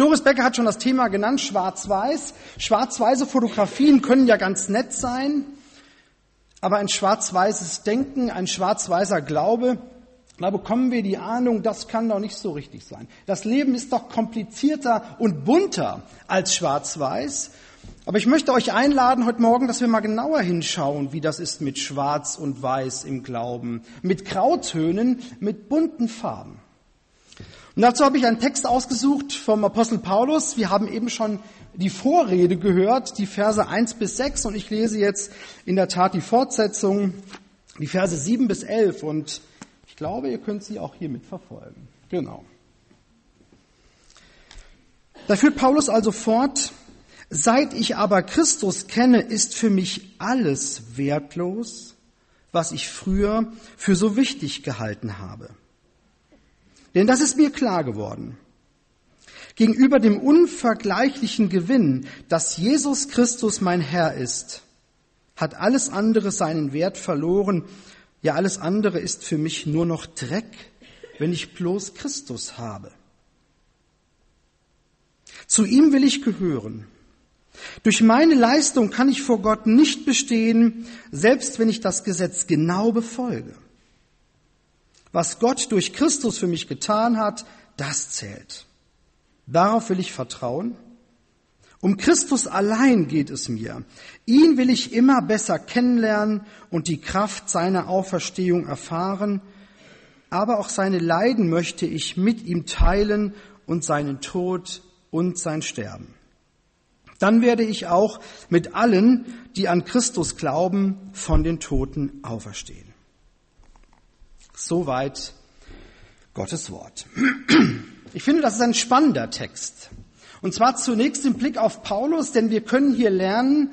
Doris Becker hat schon das Thema genannt, schwarz-weiß. Schwarz-weiße Fotografien können ja ganz nett sein, aber ein schwarz-weißes Denken, ein schwarz-weißer Glaube, da bekommen wir die Ahnung, das kann doch nicht so richtig sein. Das Leben ist doch komplizierter und bunter als schwarz-weiß. Aber ich möchte euch einladen heute Morgen, dass wir mal genauer hinschauen, wie das ist mit Schwarz und Weiß im Glauben, mit Grautönen, mit bunten Farben. Und dazu habe ich einen Text ausgesucht vom Apostel Paulus. Wir haben eben schon die Vorrede gehört, die Verse 1 bis 6 und ich lese jetzt in der Tat die Fortsetzung, die Verse 7 bis 11 und ich glaube, ihr könnt sie auch hier mitverfolgen. Genau. Da führt Paulus also fort, Seit ich aber Christus kenne, ist für mich alles wertlos, was ich früher für so wichtig gehalten habe. Denn das ist mir klar geworden. Gegenüber dem unvergleichlichen Gewinn, dass Jesus Christus mein Herr ist, hat alles andere seinen Wert verloren. Ja, alles andere ist für mich nur noch Dreck, wenn ich bloß Christus habe. Zu ihm will ich gehören. Durch meine Leistung kann ich vor Gott nicht bestehen, selbst wenn ich das Gesetz genau befolge. Was Gott durch Christus für mich getan hat, das zählt. Darauf will ich vertrauen. Um Christus allein geht es mir. Ihn will ich immer besser kennenlernen und die Kraft seiner Auferstehung erfahren, aber auch seine Leiden möchte ich mit ihm teilen und seinen Tod und sein Sterben. Dann werde ich auch mit allen, die an Christus glauben, von den Toten auferstehen. Soweit Gottes Wort. Ich finde, das ist ein spannender Text. Und zwar zunächst im Blick auf Paulus, denn wir können hier lernen,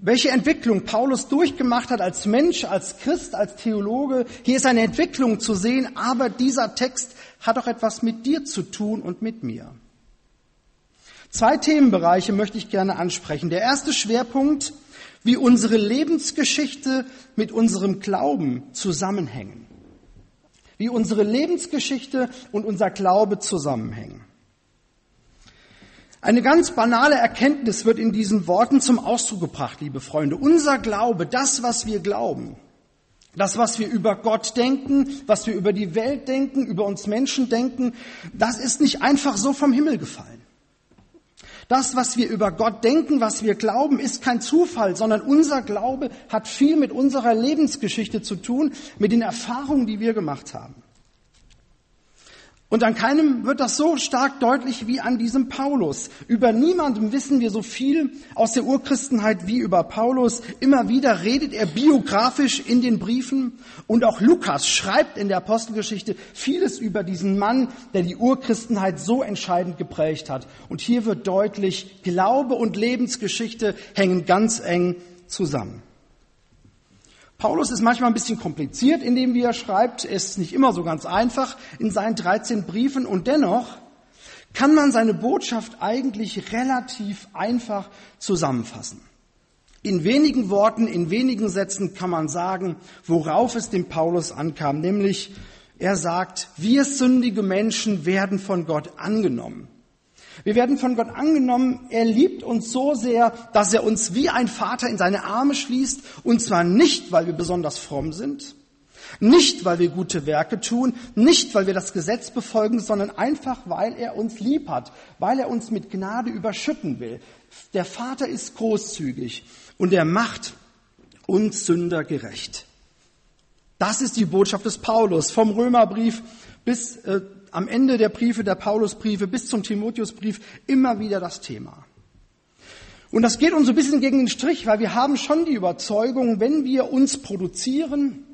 welche Entwicklung Paulus durchgemacht hat als Mensch, als Christ, als Theologe. Hier ist eine Entwicklung zu sehen, aber dieser Text hat auch etwas mit dir zu tun und mit mir. Zwei Themenbereiche möchte ich gerne ansprechen. Der erste Schwerpunkt, wie unsere Lebensgeschichte mit unserem Glauben zusammenhängen. Wie unsere Lebensgeschichte und unser Glaube zusammenhängen. Eine ganz banale Erkenntnis wird in diesen Worten zum Ausdruck gebracht, liebe Freunde. Unser Glaube, das, was wir glauben, das, was wir über Gott denken, was wir über die Welt denken, über uns Menschen denken, das ist nicht einfach so vom Himmel gefallen. Das, was wir über Gott denken, was wir glauben, ist kein Zufall, sondern unser Glaube hat viel mit unserer Lebensgeschichte zu tun, mit den Erfahrungen, die wir gemacht haben. Und an keinem wird das so stark deutlich wie an diesem Paulus. Über niemandem wissen wir so viel aus der Urchristenheit wie über Paulus. Immer wieder redet er biografisch in den Briefen und auch Lukas schreibt in der Apostelgeschichte vieles über diesen Mann, der die Urchristenheit so entscheidend geprägt hat. Und hier wird deutlich, Glaube und Lebensgeschichte hängen ganz eng zusammen. Paulus ist manchmal ein bisschen kompliziert in dem, wie er schreibt. Er ist nicht immer so ganz einfach in seinen 13 Briefen und dennoch kann man seine Botschaft eigentlich relativ einfach zusammenfassen. In wenigen Worten, in wenigen Sätzen kann man sagen, worauf es dem Paulus ankam, nämlich er sagt, wir sündige Menschen werden von Gott angenommen. Wir werden von Gott angenommen, er liebt uns so sehr, dass er uns wie ein Vater in seine Arme schließt, und zwar nicht, weil wir besonders fromm sind, nicht, weil wir gute Werke tun, nicht, weil wir das Gesetz befolgen, sondern einfach, weil er uns lieb hat, weil er uns mit Gnade überschütten will. Der Vater ist großzügig und er macht uns Sünder gerecht. Das ist die Botschaft des Paulus vom Römerbrief bis äh, am Ende der Briefe, der Paulusbriefe bis zum Timotheusbrief immer wieder das Thema. Und das geht uns ein bisschen gegen den Strich, weil wir haben schon die Überzeugung, wenn wir uns produzieren,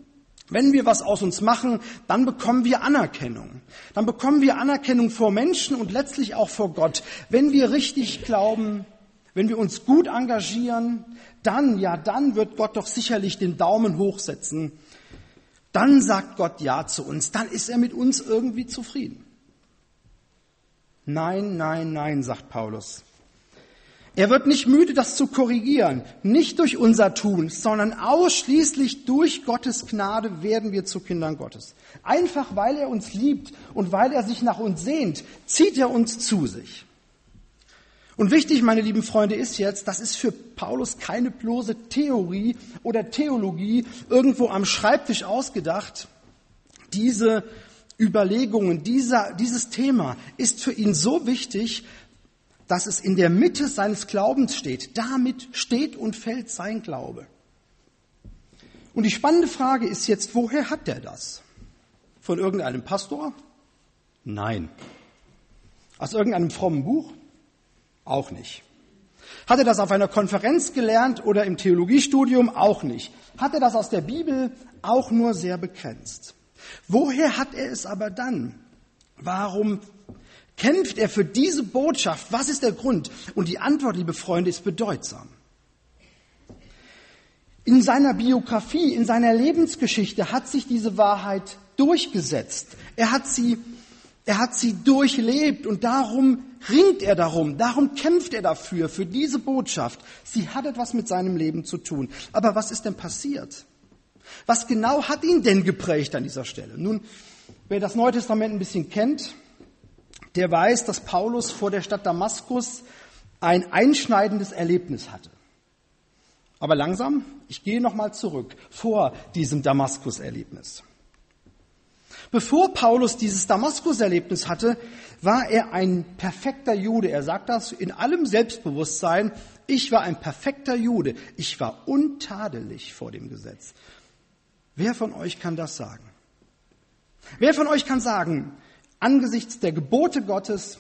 wenn wir was aus uns machen, dann bekommen wir Anerkennung. Dann bekommen wir Anerkennung vor Menschen und letztlich auch vor Gott. Wenn wir richtig glauben, wenn wir uns gut engagieren, dann, ja, dann wird Gott doch sicherlich den Daumen hochsetzen dann sagt Gott Ja zu uns, dann ist er mit uns irgendwie zufrieden. Nein, nein, nein, sagt Paulus. Er wird nicht müde, das zu korrigieren. Nicht durch unser Tun, sondern ausschließlich durch Gottes Gnade werden wir zu Kindern Gottes. Einfach weil er uns liebt und weil er sich nach uns sehnt, zieht er uns zu sich. Und wichtig, meine lieben Freunde, ist jetzt, das ist für Paulus keine bloße Theorie oder Theologie irgendwo am Schreibtisch ausgedacht. Diese Überlegungen, dieser, dieses Thema ist für ihn so wichtig, dass es in der Mitte seines Glaubens steht. Damit steht und fällt sein Glaube. Und die spannende Frage ist jetzt, woher hat er das? Von irgendeinem Pastor? Nein. Aus irgendeinem frommen Buch? Auch nicht. Hat er das auf einer Konferenz gelernt oder im Theologiestudium? Auch nicht. Hat er das aus der Bibel? Auch nur sehr begrenzt. Woher hat er es aber dann? Warum kämpft er für diese Botschaft? Was ist der Grund? Und die Antwort, liebe Freunde, ist bedeutsam. In seiner Biografie, in seiner Lebensgeschichte hat sich diese Wahrheit durchgesetzt. Er hat sie, er hat sie durchlebt und darum ringt er darum, darum kämpft er dafür, für diese Botschaft. Sie hat etwas mit seinem Leben zu tun. Aber was ist denn passiert? Was genau hat ihn denn geprägt an dieser Stelle? Nun, wer das Neue Testament ein bisschen kennt, der weiß, dass Paulus vor der Stadt Damaskus ein einschneidendes Erlebnis hatte. Aber langsam, ich gehe nochmal zurück vor diesem Damaskus-Erlebnis. Bevor Paulus dieses Damaskus-Erlebnis hatte, war er ein perfekter Jude. Er sagt das in allem Selbstbewusstsein. Ich war ein perfekter Jude. Ich war untadelig vor dem Gesetz. Wer von euch kann das sagen? Wer von euch kann sagen, angesichts der Gebote Gottes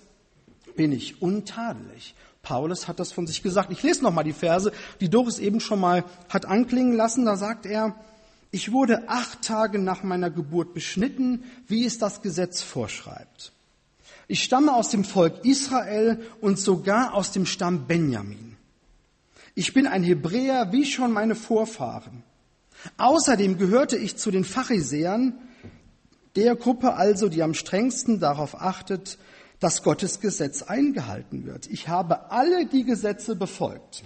bin ich untadelig? Paulus hat das von sich gesagt. Ich lese noch mal die Verse, die Doris eben schon mal hat anklingen lassen. Da sagt er, ich wurde acht Tage nach meiner Geburt beschnitten, wie es das Gesetz vorschreibt. Ich stamme aus dem Volk Israel und sogar aus dem Stamm Benjamin. Ich bin ein Hebräer wie schon meine Vorfahren. Außerdem gehörte ich zu den Pharisäern, der Gruppe also, die am strengsten darauf achtet, dass Gottes Gesetz eingehalten wird. Ich habe alle die Gesetze befolgt.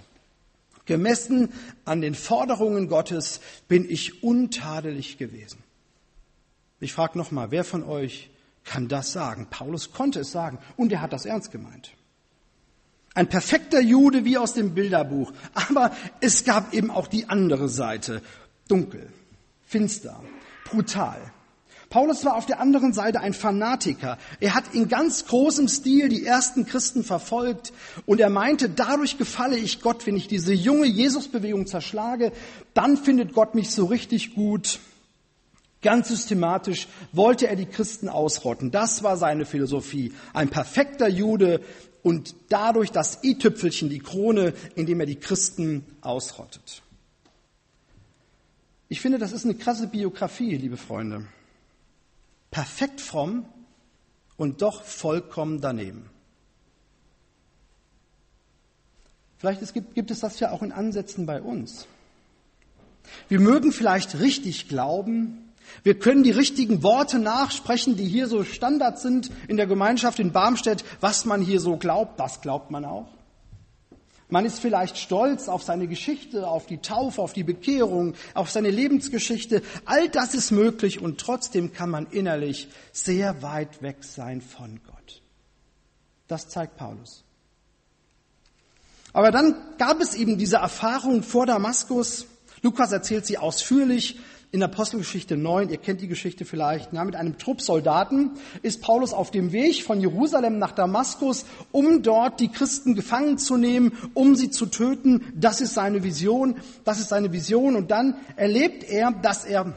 Gemessen an den Forderungen Gottes bin ich untadelig gewesen. Ich frage nochmal, wer von euch kann das sagen? Paulus konnte es sagen und er hat das ernst gemeint. Ein perfekter Jude wie aus dem Bilderbuch. Aber es gab eben auch die andere Seite. Dunkel, finster, brutal. Paulus war auf der anderen Seite ein Fanatiker. Er hat in ganz großem Stil die ersten Christen verfolgt und er meinte, dadurch gefalle ich Gott, wenn ich diese junge Jesusbewegung zerschlage, dann findet Gott mich so richtig gut. Ganz systematisch wollte er die Christen ausrotten. Das war seine Philosophie. Ein perfekter Jude und dadurch das i-Tüpfelchen, die Krone, indem er die Christen ausrottet. Ich finde, das ist eine krasse Biografie, liebe Freunde perfekt fromm und doch vollkommen daneben. Vielleicht es gibt, gibt es das ja auch in Ansätzen bei uns. Wir mögen vielleicht richtig glauben, wir können die richtigen Worte nachsprechen, die hier so Standard sind in der Gemeinschaft in Barmstedt. Was man hier so glaubt, das glaubt man auch. Man ist vielleicht stolz auf seine Geschichte, auf die Taufe, auf die Bekehrung, auf seine Lebensgeschichte. All das ist möglich und trotzdem kann man innerlich sehr weit weg sein von Gott. Das zeigt Paulus. Aber dann gab es eben diese Erfahrung vor Damaskus. Lukas erzählt sie ausführlich in Apostelgeschichte 9, ihr kennt die Geschichte vielleicht, ja, mit einem Trupp Soldaten ist Paulus auf dem Weg von Jerusalem nach Damaskus, um dort die Christen gefangen zu nehmen, um sie zu töten. Das ist seine Vision, das ist seine Vision. Und dann erlebt er, dass er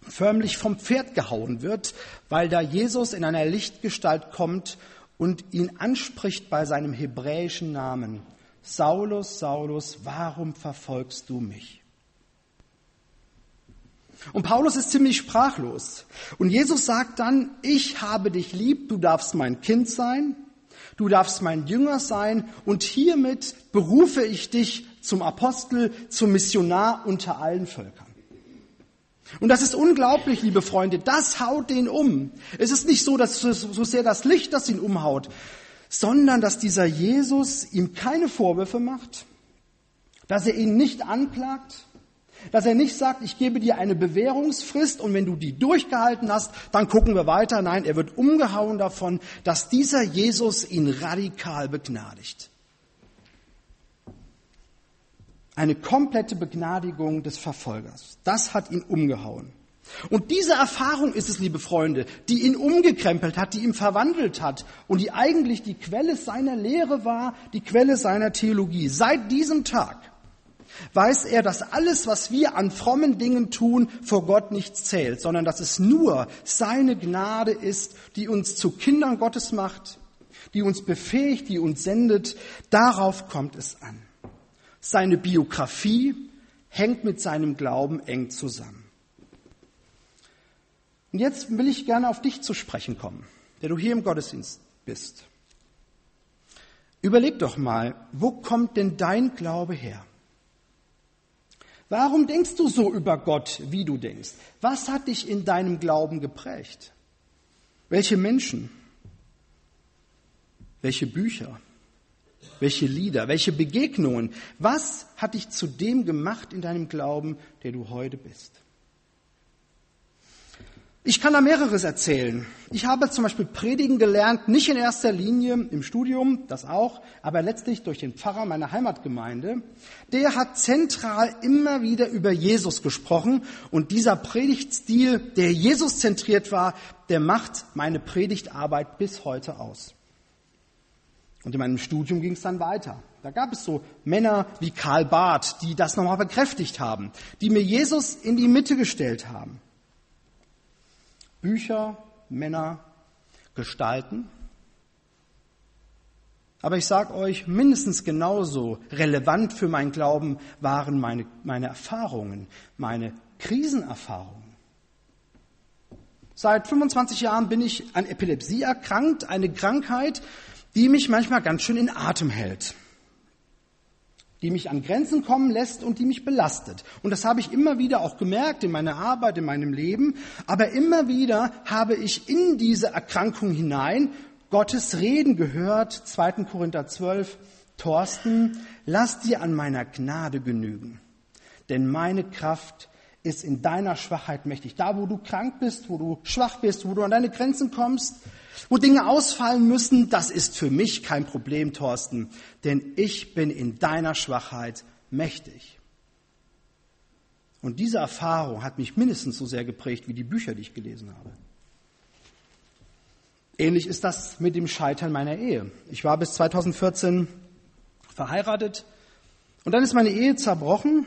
förmlich vom Pferd gehauen wird, weil da Jesus in einer Lichtgestalt kommt und ihn anspricht bei seinem hebräischen Namen. Saulus, Saulus, warum verfolgst du mich? Und Paulus ist ziemlich sprachlos. Und Jesus sagt dann, ich habe dich lieb, du darfst mein Kind sein, du darfst mein Jünger sein und hiermit berufe ich dich zum Apostel, zum Missionar unter allen Völkern. Und das ist unglaublich, liebe Freunde, das haut den um. Es ist nicht so, dass so sehr das Licht das ihn umhaut, sondern dass dieser Jesus ihm keine Vorwürfe macht, dass er ihn nicht anklagt, dass er nicht sagt, ich gebe dir eine Bewährungsfrist und wenn du die durchgehalten hast, dann gucken wir weiter. Nein, er wird umgehauen davon, dass dieser Jesus ihn radikal begnadigt. Eine komplette Begnadigung des Verfolgers. Das hat ihn umgehauen. Und diese Erfahrung ist es, liebe Freunde, die ihn umgekrempelt hat, die ihn verwandelt hat und die eigentlich die Quelle seiner Lehre war, die Quelle seiner Theologie. Seit diesem Tag weiß er, dass alles, was wir an frommen Dingen tun, vor Gott nichts zählt, sondern dass es nur seine Gnade ist, die uns zu Kindern Gottes macht, die uns befähigt, die uns sendet. Darauf kommt es an. Seine Biografie hängt mit seinem Glauben eng zusammen. Und jetzt will ich gerne auf dich zu sprechen kommen, der du hier im Gottesdienst bist. Überleg doch mal, wo kommt denn dein Glaube her? Warum denkst du so über Gott, wie du denkst? Was hat dich in deinem Glauben geprägt? Welche Menschen? Welche Bücher? Welche Lieder? Welche Begegnungen? Was hat dich zu dem gemacht in deinem Glauben, der du heute bist? Ich kann da mehreres erzählen. Ich habe zum Beispiel Predigen gelernt, nicht in erster Linie im Studium, das auch, aber letztlich durch den Pfarrer meiner Heimatgemeinde. Der hat zentral immer wieder über Jesus gesprochen und dieser Predigtstil, der Jesus zentriert war, der macht meine Predigtarbeit bis heute aus. Und in meinem Studium ging es dann weiter. Da gab es so Männer wie Karl Barth, die das nochmal bekräftigt haben, die mir Jesus in die Mitte gestellt haben. Bücher, Männer, Gestalten. Aber ich sage euch, mindestens genauso relevant für meinen Glauben waren meine, meine Erfahrungen, meine Krisenerfahrungen. Seit 25 Jahren bin ich an Epilepsie erkrankt, eine Krankheit, die mich manchmal ganz schön in Atem hält die mich an Grenzen kommen lässt und die mich belastet. Und das habe ich immer wieder auch gemerkt in meiner Arbeit, in meinem Leben. Aber immer wieder habe ich in diese Erkrankung hinein Gottes Reden gehört. 2. Korinther 12, Thorsten, lass dir an meiner Gnade genügen. Denn meine Kraft ist in deiner Schwachheit mächtig. Da, wo du krank bist, wo du schwach bist, wo du an deine Grenzen kommst, wo Dinge ausfallen müssen, das ist für mich kein Problem, Thorsten, denn ich bin in deiner Schwachheit mächtig. Und diese Erfahrung hat mich mindestens so sehr geprägt wie die Bücher, die ich gelesen habe. Ähnlich ist das mit dem Scheitern meiner Ehe. Ich war bis 2014 verheiratet und dann ist meine Ehe zerbrochen.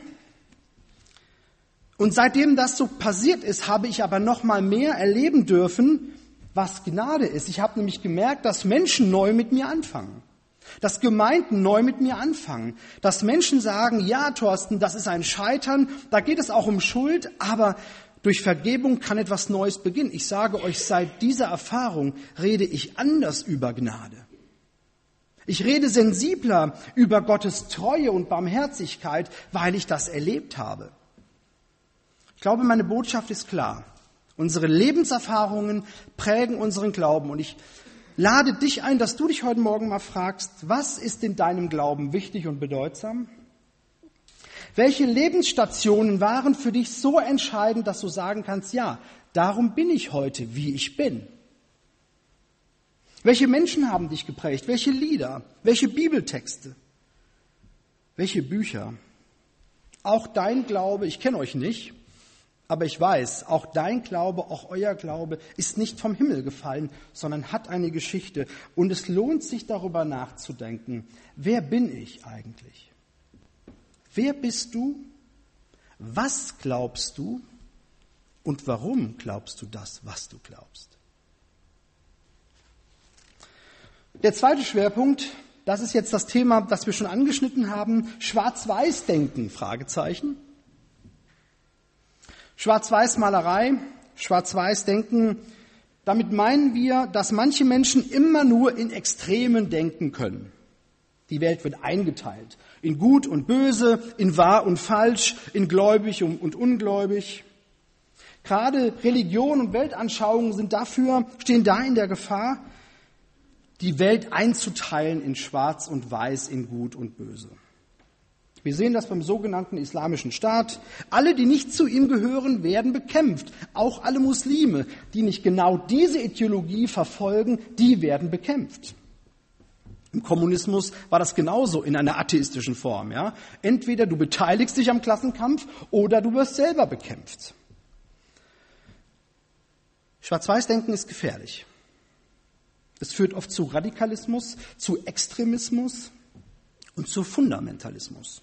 Und seitdem das so passiert ist, habe ich aber noch mal mehr erleben dürfen, was Gnade ist. Ich habe nämlich gemerkt, dass Menschen neu mit mir anfangen. Dass Gemeinden neu mit mir anfangen. Dass Menschen sagen, ja, Thorsten, das ist ein Scheitern, da geht es auch um Schuld, aber durch Vergebung kann etwas Neues beginnen. Ich sage euch, seit dieser Erfahrung rede ich anders über Gnade. Ich rede sensibler über Gottes Treue und Barmherzigkeit, weil ich das erlebt habe. Ich glaube, meine Botschaft ist klar. Unsere Lebenserfahrungen prägen unseren Glauben. Und ich lade dich ein, dass du dich heute Morgen mal fragst, was ist in deinem Glauben wichtig und bedeutsam? Welche Lebensstationen waren für dich so entscheidend, dass du sagen kannst, ja, darum bin ich heute, wie ich bin? Welche Menschen haben dich geprägt? Welche Lieder? Welche Bibeltexte? Welche Bücher? Auch dein Glaube, ich kenne euch nicht, aber ich weiß, auch dein Glaube, auch euer Glaube ist nicht vom Himmel gefallen, sondern hat eine Geschichte. Und es lohnt sich darüber nachzudenken, wer bin ich eigentlich? Wer bist du? Was glaubst du? Und warum glaubst du das, was du glaubst? Der zweite Schwerpunkt, das ist jetzt das Thema, das wir schon angeschnitten haben, Schwarz-Weiß-Denken, Fragezeichen. Schwarz-Weiß-Malerei, Schwarz-Weiß-Denken, damit meinen wir, dass manche Menschen immer nur in Extremen denken können. Die Welt wird eingeteilt in gut und böse, in wahr und falsch, in gläubig und ungläubig. Gerade Religion und Weltanschauungen sind dafür, stehen da in der Gefahr, die Welt einzuteilen in schwarz und weiß, in gut und böse. Wir sehen das beim sogenannten Islamischen Staat. Alle, die nicht zu ihm gehören, werden bekämpft. Auch alle Muslime, die nicht genau diese Ideologie verfolgen, die werden bekämpft. Im Kommunismus war das genauso in einer atheistischen Form. Ja? Entweder du beteiligst dich am Klassenkampf oder du wirst selber bekämpft. Schwarz-Weiß-Denken ist gefährlich. Es führt oft zu Radikalismus, zu Extremismus und zu Fundamentalismus.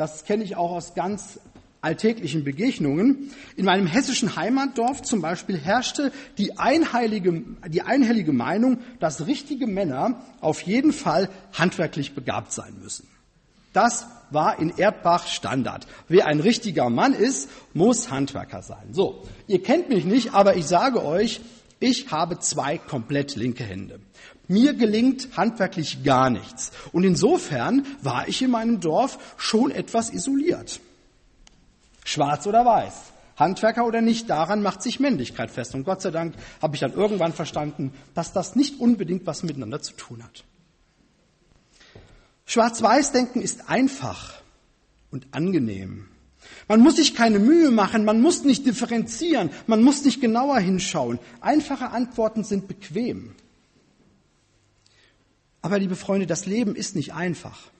Das kenne ich auch aus ganz alltäglichen Begegnungen. In meinem hessischen Heimatdorf zum Beispiel herrschte die einheilige, die einhellige Meinung, dass richtige Männer auf jeden Fall handwerklich begabt sein müssen. Das war in Erdbach Standard. Wer ein richtiger Mann ist, muss Handwerker sein. So, ihr kennt mich nicht, aber ich sage euch, ich habe zwei komplett linke Hände. Mir gelingt handwerklich gar nichts. Und insofern war ich in meinem Dorf schon etwas isoliert. Schwarz oder weiß. Handwerker oder nicht, daran macht sich Männlichkeit fest. Und Gott sei Dank habe ich dann irgendwann verstanden, dass das nicht unbedingt was miteinander zu tun hat. Schwarz-Weiß-Denken ist einfach und angenehm. Man muss sich keine Mühe machen, man muss nicht differenzieren, man muss nicht genauer hinschauen. Einfache Antworten sind bequem. Aber liebe Freunde, das Leben ist nicht einfach.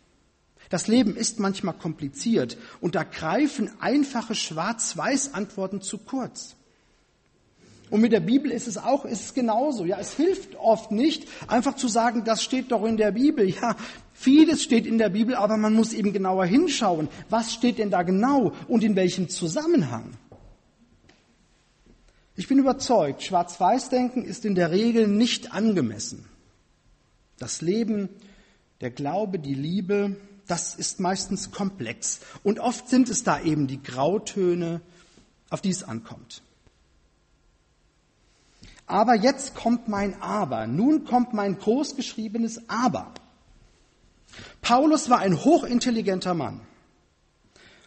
Das Leben ist manchmal kompliziert und da greifen einfache Schwarz-Weiß-Antworten zu kurz. Und mit der Bibel ist es auch, ist es genauso. Ja, es hilft oft nicht, einfach zu sagen, das steht doch in der Bibel. Ja, vieles steht in der Bibel, aber man muss eben genauer hinschauen. Was steht denn da genau und in welchem Zusammenhang? Ich bin überzeugt, Schwarz-Weiß-Denken ist in der Regel nicht angemessen. Das Leben, der Glaube, die Liebe, das ist meistens komplex. Und oft sind es da eben die Grautöne, auf die es ankommt. Aber jetzt kommt mein Aber. Nun kommt mein großgeschriebenes Aber. Paulus war ein hochintelligenter Mann.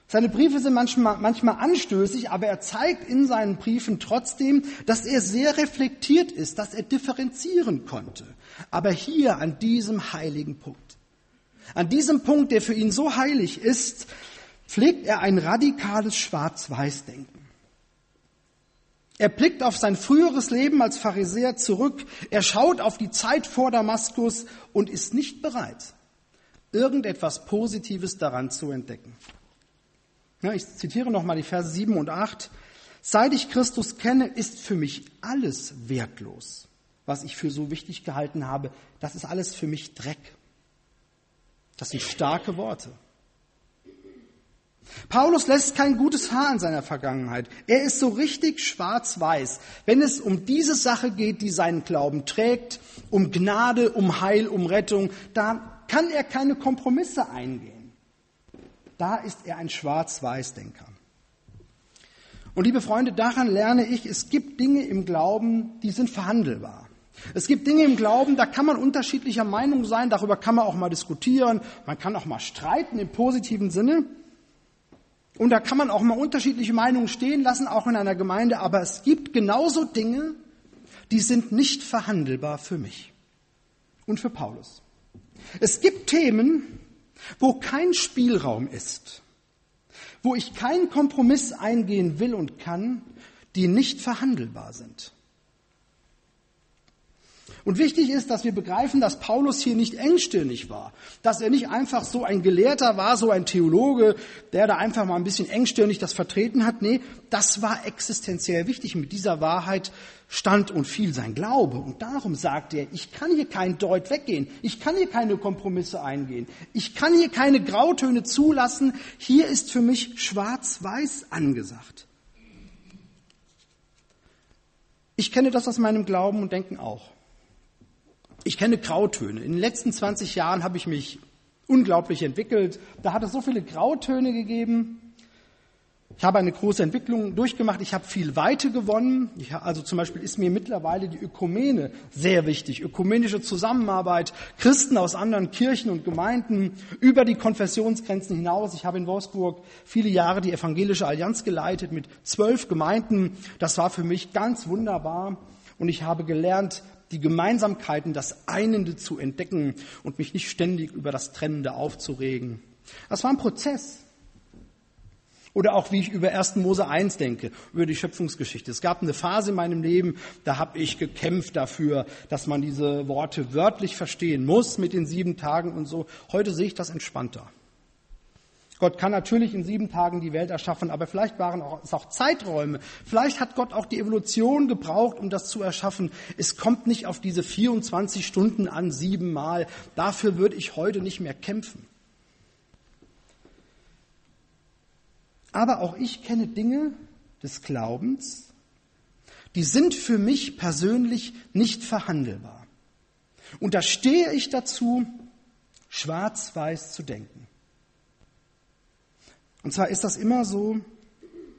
Seine Briefe sind manchmal, manchmal anstößig, aber er zeigt in seinen Briefen trotzdem, dass er sehr reflektiert ist, dass er differenzieren konnte. Aber hier an diesem heiligen Punkt. An diesem Punkt, der für ihn so heilig ist, pflegt er ein radikales Schwarz-Weiß-Denken. Er blickt auf sein früheres Leben als Pharisäer zurück, er schaut auf die Zeit vor Damaskus und ist nicht bereit, irgendetwas Positives daran zu entdecken. Ich zitiere nochmal die Verse 7 und 8. Seit ich Christus kenne, ist für mich alles wertlos, was ich für so wichtig gehalten habe. Das ist alles für mich Dreck. Das sind starke Worte. Paulus lässt kein gutes Haar in seiner Vergangenheit. Er ist so richtig schwarz-weiß, wenn es um diese Sache geht, die seinen Glauben trägt, um Gnade, um Heil, um Rettung. Da kann er keine Kompromisse eingehen. Da ist er ein Schwarz-Weiß-Denker. Und liebe Freunde, daran lerne ich, es gibt Dinge im Glauben, die sind verhandelbar. Es gibt Dinge im Glauben, da kann man unterschiedlicher Meinung sein, darüber kann man auch mal diskutieren, man kann auch mal streiten im positiven Sinne. Und da kann man auch mal unterschiedliche Meinungen stehen lassen, auch in einer Gemeinde, aber es gibt genauso Dinge, die sind nicht verhandelbar für mich und für Paulus. Es gibt Themen, wo kein Spielraum ist, wo ich keinen Kompromiss eingehen will und kann, die nicht verhandelbar sind. Und wichtig ist, dass wir begreifen, dass Paulus hier nicht engstirnig war, dass er nicht einfach so ein Gelehrter war, so ein Theologe, der da einfach mal ein bisschen engstirnig das vertreten hat. Nee, das war existenziell wichtig. Mit dieser Wahrheit stand und fiel sein Glaube. Und darum sagt er, ich kann hier kein Deut weggehen, ich kann hier keine Kompromisse eingehen, ich kann hier keine Grautöne zulassen. Hier ist für mich schwarz-weiß angesagt. Ich kenne das aus meinem Glauben und Denken auch. Ich kenne Grautöne. In den letzten 20 Jahren habe ich mich unglaublich entwickelt. Da hat es so viele Grautöne gegeben. Ich habe eine große Entwicklung durchgemacht. Ich habe viel Weite gewonnen. Ich, also zum Beispiel ist mir mittlerweile die Ökumene sehr wichtig. Ökumenische Zusammenarbeit, Christen aus anderen Kirchen und Gemeinden über die Konfessionsgrenzen hinaus. Ich habe in Wolfsburg viele Jahre die Evangelische Allianz geleitet mit zwölf Gemeinden. Das war für mich ganz wunderbar. Und ich habe gelernt, die Gemeinsamkeiten, das Einende zu entdecken und mich nicht ständig über das Trennende aufzuregen. Das war ein Prozess. Oder auch wie ich über 1. Mose 1 denke, über die Schöpfungsgeschichte. Es gab eine Phase in meinem Leben, da habe ich gekämpft dafür, dass man diese Worte wörtlich verstehen muss mit den sieben Tagen und so. Heute sehe ich das entspannter. Gott kann natürlich in sieben Tagen die Welt erschaffen, aber vielleicht waren es auch Zeiträume. Vielleicht hat Gott auch die Evolution gebraucht, um das zu erschaffen. Es kommt nicht auf diese 24 Stunden an, siebenmal. Dafür würde ich heute nicht mehr kämpfen. Aber auch ich kenne Dinge des Glaubens, die sind für mich persönlich nicht verhandelbar. Und da stehe ich dazu, schwarz-weiß zu denken. Und zwar ist das immer so,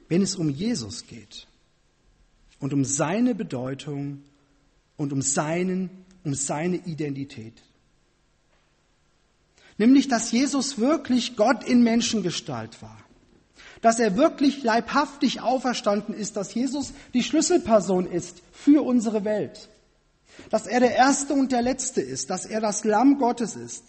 wenn es um Jesus geht und um seine Bedeutung und um seinen, um seine Identität. Nämlich, dass Jesus wirklich Gott in Menschengestalt war. Dass er wirklich leibhaftig auferstanden ist, dass Jesus die Schlüsselperson ist für unsere Welt, dass er der Erste und der Letzte ist, dass er das Lamm Gottes ist,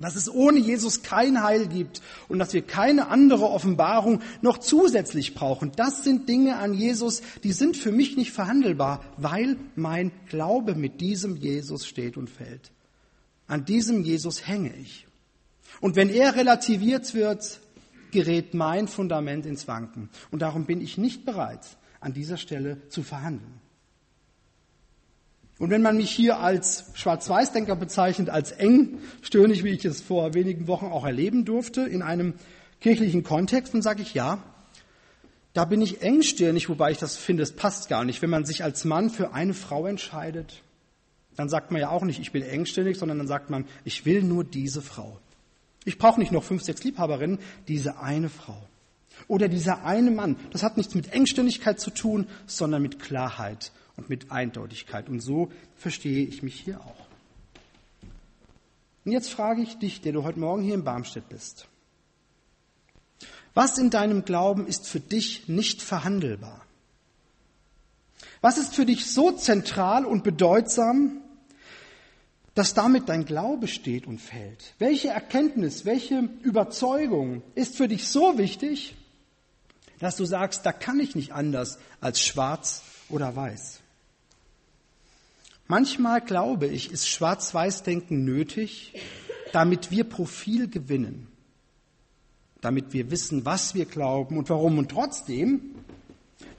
dass es ohne Jesus kein Heil gibt und dass wir keine andere Offenbarung noch zusätzlich brauchen. Das sind Dinge an Jesus, die sind für mich nicht verhandelbar, weil mein Glaube mit diesem Jesus steht und fällt. An diesem Jesus hänge ich. Und wenn er relativiert wird, gerät mein Fundament ins Wanken. Und darum bin ich nicht bereit, an dieser Stelle zu verhandeln. Und wenn man mich hier als Schwarz-Weiß-Denker bezeichnet, als engstirnig, wie ich es vor wenigen Wochen auch erleben durfte, in einem kirchlichen Kontext, dann sage ich ja, da bin ich engstirnig, wobei ich das finde, es passt gar nicht. Wenn man sich als Mann für eine Frau entscheidet, dann sagt man ja auch nicht, ich bin engstirnig, sondern dann sagt man, ich will nur diese Frau. Ich brauche nicht noch fünf, sechs Liebhaberinnen, diese eine Frau. Oder dieser eine Mann. Das hat nichts mit Engständigkeit zu tun, sondern mit Klarheit und mit Eindeutigkeit. Und so verstehe ich mich hier auch. Und jetzt frage ich dich, der du heute Morgen hier in Barmstedt bist. Was in deinem Glauben ist für dich nicht verhandelbar? Was ist für dich so zentral und bedeutsam, dass damit dein Glaube steht und fällt. Welche Erkenntnis, welche Überzeugung ist für dich so wichtig, dass du sagst, da kann ich nicht anders als schwarz oder weiß. Manchmal glaube ich, ist Schwarz-Weiß-Denken nötig, damit wir Profil gewinnen, damit wir wissen, was wir glauben und warum und trotzdem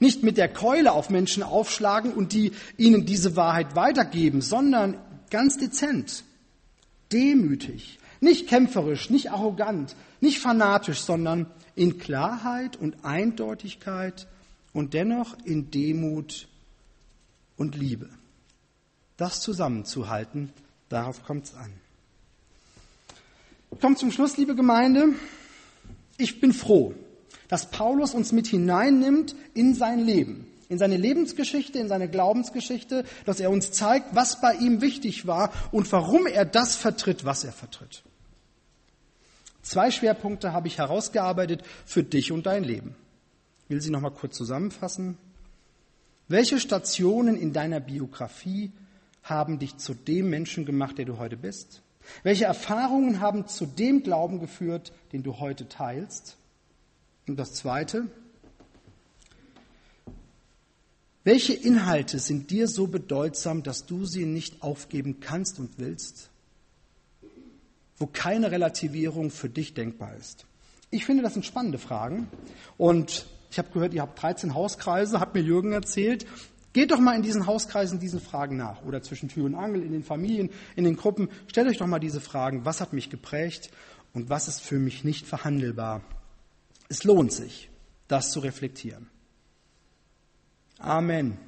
nicht mit der Keule auf Menschen aufschlagen und die ihnen diese Wahrheit weitergeben, sondern ganz dezent, demütig, nicht kämpferisch, nicht arrogant, nicht fanatisch, sondern in Klarheit und Eindeutigkeit und dennoch in Demut und Liebe. Das zusammenzuhalten, darauf kommt es an. Kommt zum Schluss, liebe Gemeinde. Ich bin froh, dass Paulus uns mit hineinnimmt in sein Leben in seine Lebensgeschichte, in seine Glaubensgeschichte, dass er uns zeigt, was bei ihm wichtig war und warum er das vertritt, was er vertritt. Zwei Schwerpunkte habe ich herausgearbeitet für dich und dein Leben. Ich will sie noch mal kurz zusammenfassen. Welche Stationen in deiner Biografie haben dich zu dem Menschen gemacht, der du heute bist? Welche Erfahrungen haben zu dem Glauben geführt, den du heute teilst? Und das Zweite, welche Inhalte sind dir so bedeutsam, dass du sie nicht aufgeben kannst und willst? Wo keine Relativierung für dich denkbar ist. Ich finde, das sind spannende Fragen. Und ich habe gehört, ihr habt 13 Hauskreise, hat mir Jürgen erzählt. Geht doch mal in diesen Hauskreisen diesen Fragen nach. Oder zwischen Tür und Angel, in den Familien, in den Gruppen. Stellt euch doch mal diese Fragen. Was hat mich geprägt und was ist für mich nicht verhandelbar? Es lohnt sich, das zu reflektieren. Amen.